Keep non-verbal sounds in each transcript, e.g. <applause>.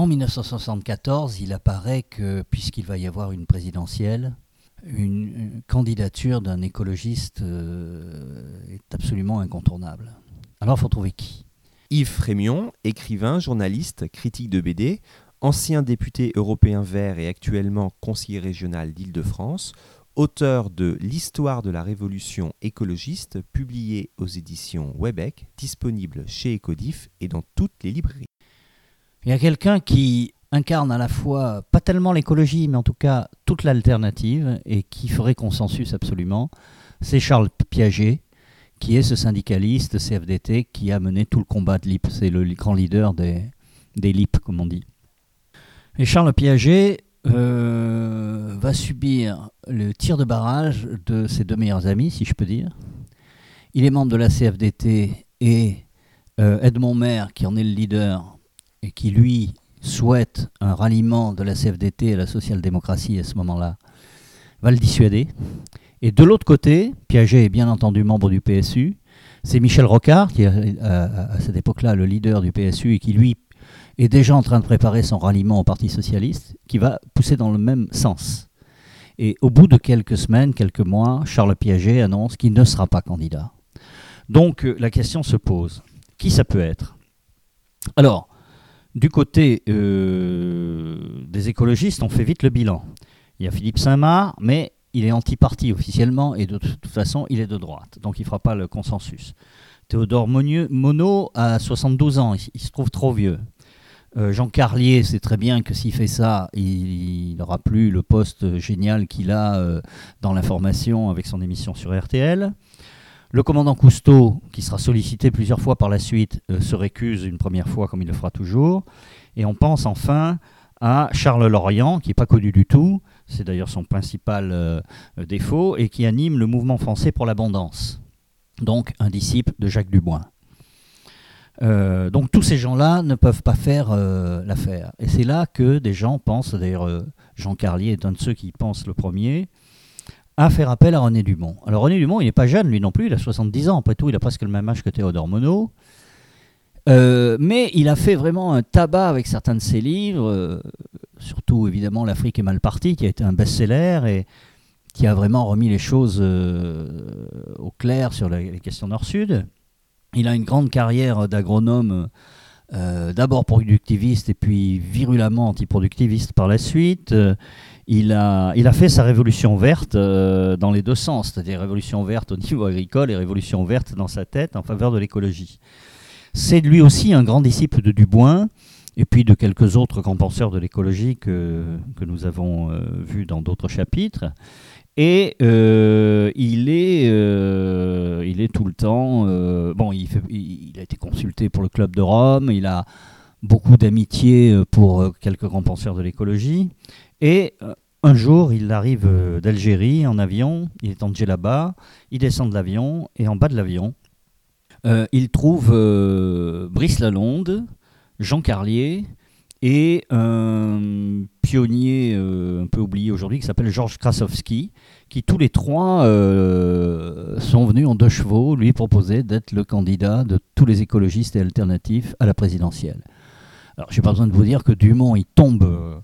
En 1974, il apparaît que, puisqu'il va y avoir une présidentielle, une, candidature d'un écologiste euh, est absolument incontournable. Alors, il faut trouver qui? Yves Frémion, écrivain, journaliste, critique de BD, ancien député européen vert et actuellement conseiller régional d'Île-de-France, auteur de L'histoire de la révolution écologiste, publié aux éditions Webec, disponible chez Ecodif et dans toutes les librairies. Il y a quelqu'un qui incarne à la fois, pas tellement l'écologie, mais en tout cas toute l'alternative, et qui ferait consensus absolument, c'est Charles Piaget, qui est ce syndicaliste CFDT qui a mené tout le combat de l'IP. C'est le grand leader des, des LIP, comme on dit. Et Charles Piaget euh, va subir le tir de barrage de ses deux meilleurs amis, si je peux dire. Il est membre de la CFDT et euh, Edmond Maire, qui en est le leader, et qui lui souhaite un ralliement de la CFDT à la social-démocratie à ce moment-là, va le dissuader. Et de l'autre côté, Piaget est bien entendu membre du PSU. C'est Michel Rocard, qui est à, cette époque-là le leader du PSU et qui, lui, est déjà en train de préparer son ralliement au Parti socialiste, qui va pousser dans le même sens. Et au bout de quelques semaines, quelques mois, Charles Piaget annonce qu'il ne sera pas candidat. Donc euh, la question se pose, qui ça peut être? Alors, du côté euh, des écologistes, on fait vite le bilan. Il y a Philippe Saint-Marc, mais il est anti-parti officiellement et de toute façon, il est de droite. Donc il ne fera pas le consensus. Théodore Monod a 72 ans, il, se trouve trop vieux. Euh, Jean Carlier sait très bien que s'il fait ça, il n'aura plus le poste génial qu'il a euh, dans l'information avec son émission sur RTL. Le commandant Cousteau, qui sera sollicité plusieurs fois par la suite, euh, se récuse une première fois comme il le fera toujours. Et on pense enfin à Charles Lorient, qui n'est pas connu du tout, c'est d'ailleurs son principal euh, défaut, et qui anime le mouvement français pour l'abondance. Donc un disciple de Jacques Dubois. Euh, donc tous ces gens-là ne peuvent pas faire l'affaire. Et c'est là que des gens pensent, d'ailleurs Jean Carlier est un de ceux qui pensent le premier, à faire appel à René Dumont. Alors René Dumont, il n'est pas jeune, lui non plus, il a 70 ans, après tout, il a presque le même âge que Théodore Monod. Euh, mais il a fait vraiment un tabac avec certains de ses livres, euh, surtout évidemment L'Afrique est mal partie, qui a été un best-seller et qui a vraiment remis les choses euh, au clair sur les questions nord-sud. Il a une grande carrière d'agronome, d'abord productiviste et puis virulemment antiproductiviste par la suite il a, il a fait sa révolution verte euh, dans les deux sens, c'est-à-dire révolution verte au niveau agricole et révolution verte dans sa tête en faveur de l'écologie. C'est lui aussi un grand disciple de Dubois et puis de quelques autres grands penseurs de l'écologie que, que, nous avons euh, vus dans d'autres chapitres. Et euh, il, est, il est tout le temps. bon, il, a été consulté pour le Club de Rome, il a beaucoup d'amitié pour quelques grands penseurs de l'écologie. Et euh, un jour, il arrive euh, d'Algérie en avion, il est en là-bas, il descend de l'avion, et en bas de l'avion, euh, il trouve Brice Lalonde, Jean Carlier, et un pionnier un peu oublié aujourd'hui qui s'appelle Georges Krasowski, qui tous les trois sont venus en deux chevaux lui proposer d'être le candidat de tous les écologistes et alternatifs à la présidentielle. Alors, je n'ai pas besoin de vous dire que Dumont, il tombe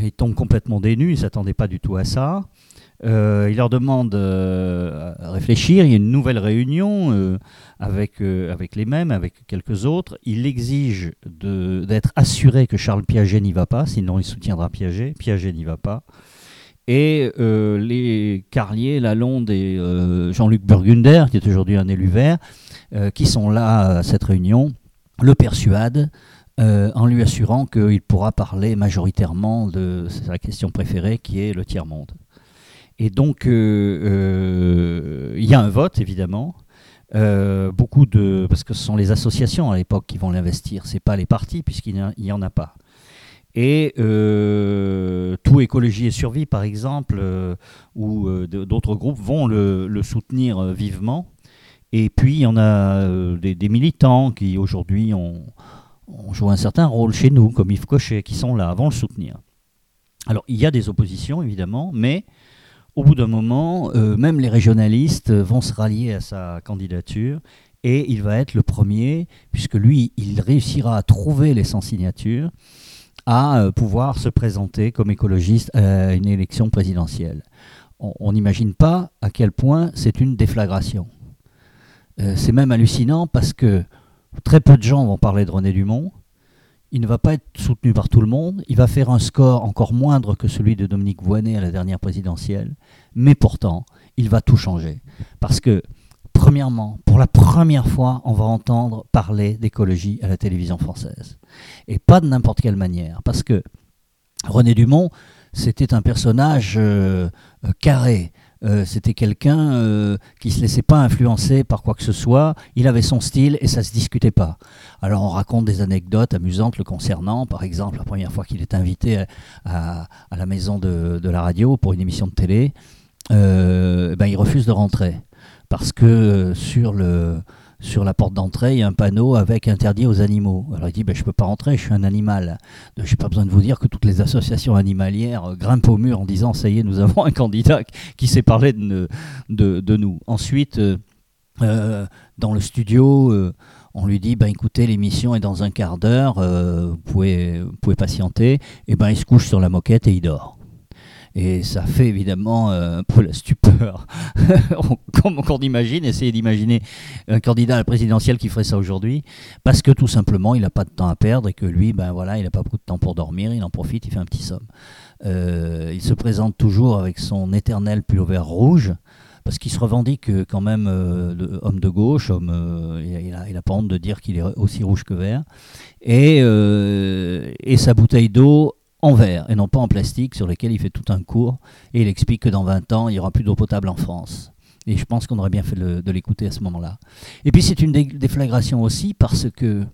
il tombe complètement dénu, il s'attendait pas du tout à ça. Euh, il leur demande euh, à réfléchir. Il y a une nouvelle réunion euh, avec, avec les mêmes, avec quelques autres. Il exige d'être assuré que Charles Piaget n'y va pas, sinon il soutiendra Piaget. Piaget n'y va pas. Et les Carlier, Lalonde et Jean-Luc Burgunder, qui est aujourd'hui un élu vert, qui sont là à cette réunion, le persuadent euh, en lui assurant qu'il pourra parler majoritairement de sa question préférée qui est le tiers-monde. Et donc, euh, euh, il y a un vote, évidemment. beaucoup de. Parce que ce sont les associations à l'époque qui vont l'investir, ce n'est pas les partis, puisqu'il n'y en a pas. Et tout écologie et survie, par exemple, ou d'autres groupes vont le, soutenir vivement. Et puis, il y en a des militants qui aujourd'hui ont, on joue un certain rôle chez nous, comme Yves Cochet, qui sont là, vont le soutenir. Alors, il y a des oppositions, évidemment, mais au bout d'un moment, euh, même les régionalistes vont se rallier à sa candidature et il va être le premier, puisque lui, il réussira à trouver les 100 signatures, à pouvoir se présenter comme écologiste à une élection présidentielle. On n'imagine pas à quel point c'est une déflagration. c'est même hallucinant parce que très peu de gens vont parler de René Dumont il ne va pas être soutenu par tout le monde, il va faire un score encore moindre que celui de Dominique Voynet à la dernière présidentielle, mais pourtant, il va tout changer. Parce que, premièrement, pour la première fois, on va entendre parler d'écologie à la télévision française. Et pas de n'importe quelle manière, parce que René Dumont, c'était un personnage euh, carré, euh, c'était quelqu'un euh, qui se laissait pas influencer par quoi que ce soit. Il avait son style et ça se discutait pas. Alors on raconte des anecdotes amusantes le concernant. Par exemple, la première fois qu'il est invité à, la maison de, la radio pour une émission de télé, euh, ben, il refuse de rentrer parce que sur le sur la porte d'entrée, il y a un panneau avec interdit aux animaux. Alors il dit, ben, je ne peux pas rentrer, je suis un animal. Je n'ai pas besoin de vous dire que toutes les associations animalières euh, grimpent au mur en disant, ça y est, nous avons un candidat <laughs> qui s'est parlé de, de, nous. Ensuite, euh, euh, dans le studio, on lui dit, ben, écoutez, l'émission est dans un quart d'heure, vous, pouvez, vous pouvez patienter. Et ben, il se couche sur la moquette et il dort. Et ça fait évidemment euh, un peu la stupeur. <laughs> Comme on imagine, essayez d'imaginer un candidat à la présidentielle qui ferait ça aujourd'hui, parce que tout simplement, il n'a pas de temps à perdre et que lui, ben voilà, il n'a pas beaucoup de temps pour dormir, il en profite, il fait un petit somme. Euh, il se présente toujours avec son éternel vert rouge, parce qu'il se revendique quand même euh, homme de gauche, il n'a pas honte de dire qu'il est aussi rouge que vert, et sa bouteille d'eau en verre et non pas en plastique sur lesquels il fait tout un cours et il explique que dans 20 ans, il n'y aura plus d'eau potable en France. Et je pense qu'on aurait bien fait de l'écouter à ce moment-là. Et puis c'est une déflagration aussi parce que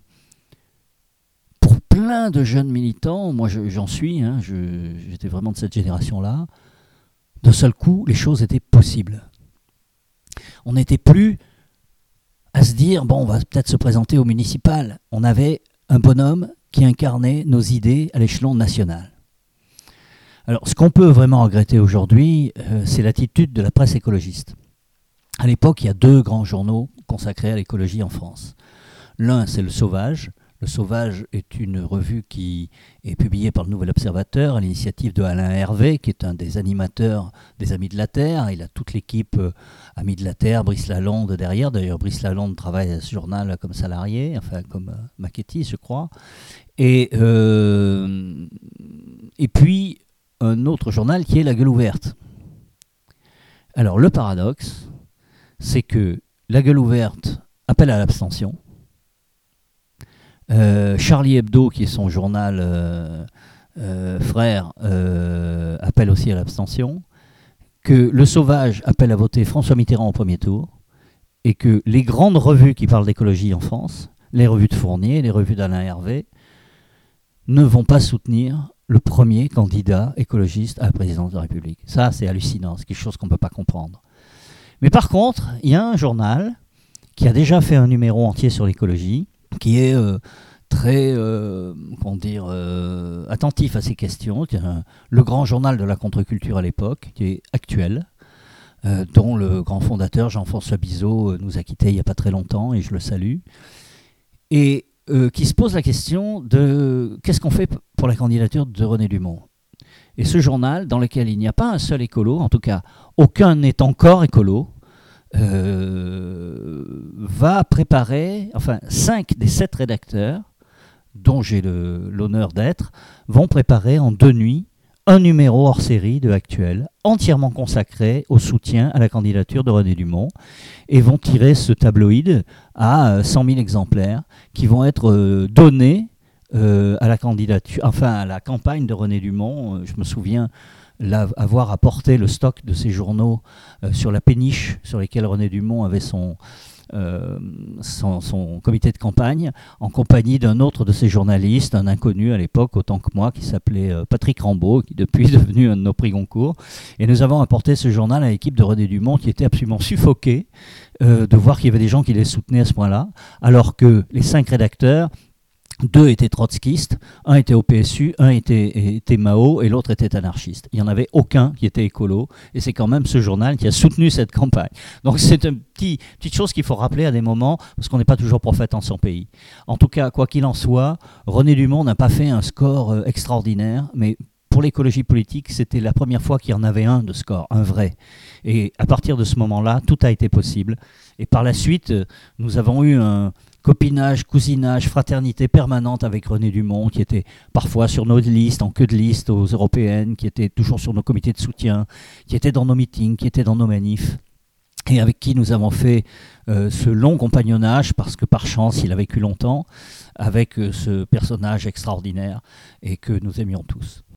pour plein de jeunes militants, moi j'en suis, hein, j'étais vraiment de cette génération-là, d'un seul coup, les choses étaient possibles. On n'était plus à se dire, bon, on va peut-être se présenter au municipal. On avait un bonhomme qui incarnait nos idées à l'échelon national. Alors, ce qu'on peut vraiment regretter aujourd'hui, euh, c'est l'attitude de la presse écologiste. À l'époque, il y a deux grands journaux consacrés à l'écologie en France. L'un, c'est Le Sauvage, le Sauvage est une revue qui est publiée par le Nouvel Observateur à l'initiative de Alain Hervé, qui est un des animateurs des Amis de la Terre. Il a toute l'équipe euh, Amis de la Terre, Brice Lalonde derrière. D'ailleurs, Brice Lalonde travaille à ce journal comme salarié, enfin comme euh, maquettiste, je crois. Et, euh, et puis, un autre journal qui est La Gueule Ouverte. Alors, le paradoxe, c'est que La Gueule Ouverte appelle à l'abstention Charlie Hebdo, qui est son journal euh, euh, frère, appelle aussi à l'abstention. Que Le Sauvage appelle à voter François Mitterrand au premier tour. Et que les grandes revues qui parlent d'écologie en France, les revues de Fournier, les revues d'Alain Hervé, ne vont pas soutenir le premier candidat écologiste à la présidence de la République. Ça, c'est hallucinant, c'est quelque chose qu'on ne peut pas comprendre. Mais par contre, il y a un journal qui a déjà fait un numéro entier sur l'écologie, qui est euh, très euh, dire, euh, attentif à ces questions. le grand journal de la contre-culture à l'époque, qui est actuel, dont le grand fondateur Jean-François Bizot nous a quittés il n'y a pas très longtemps, et je le salue, et qui se pose la question de qu'est-ce qu'on fait pour la candidature de René Dumont. Et ce journal, dans lequel il n'y a pas un seul écolo, en tout cas aucun n'est encore écolo, va préparer, enfin, cinq des sept rédacteurs, dont j'ai l'honneur d'être, vont préparer en deux nuits un numéro hors série de Actuel, entièrement consacré au soutien à la candidature de René Dumont, et vont tirer ce tabloïd à 100 euh, 000 exemplaires qui vont être euh, donnés à la candidature, enfin à la campagne de René Dumont. Je me souviens avoir apporté le stock de ces journaux euh, sur la péniche sur lesquels René Dumont avait euh, son, comité de campagne, en compagnie d'un autre de ses journalistes, un inconnu à l'époque, autant que moi, qui s'appelait euh, Patrick Rambaud, qui depuis <laughs> est devenu un de nos prix Goncourt. Et nous avons apporté ce journal à l'équipe de René Dumont, qui était absolument suffoquée de voir qu'il y avait des gens qui les soutenaient à ce point-là, alors que les cinq rédacteurs deux étaient trotskistes, un était au PSU, un était, était Mao et l'autre était anarchiste. Il n'y en avait aucun qui était écolo et c'est quand même ce journal qui a soutenu cette campagne. Donc c'est une petit, petite chose qu'il faut rappeler à des moments parce qu'on n'est pas toujours prophète en son pays. En tout cas, quoi qu'il en soit, René Dumont n'a pas fait un score euh, extraordinaire, mais pour l'écologie politique, c'était la première fois qu'il y en avait un de score, un vrai. Et à partir de ce moment-là, tout a été possible. Et par la suite, euh, nous avons eu un copinage, cousinage, fraternité permanente avec René Dumont, qui était parfois sur nos listes, en queue de liste aux européennes, qui était toujours sur nos comités de soutien, qui était dans nos meetings, qui était dans nos manifs et avec qui nous avons fait euh, ce long compagnonnage, parce que par chance il a vécu longtemps, avec euh, ce personnage extraordinaire et que nous aimions tous.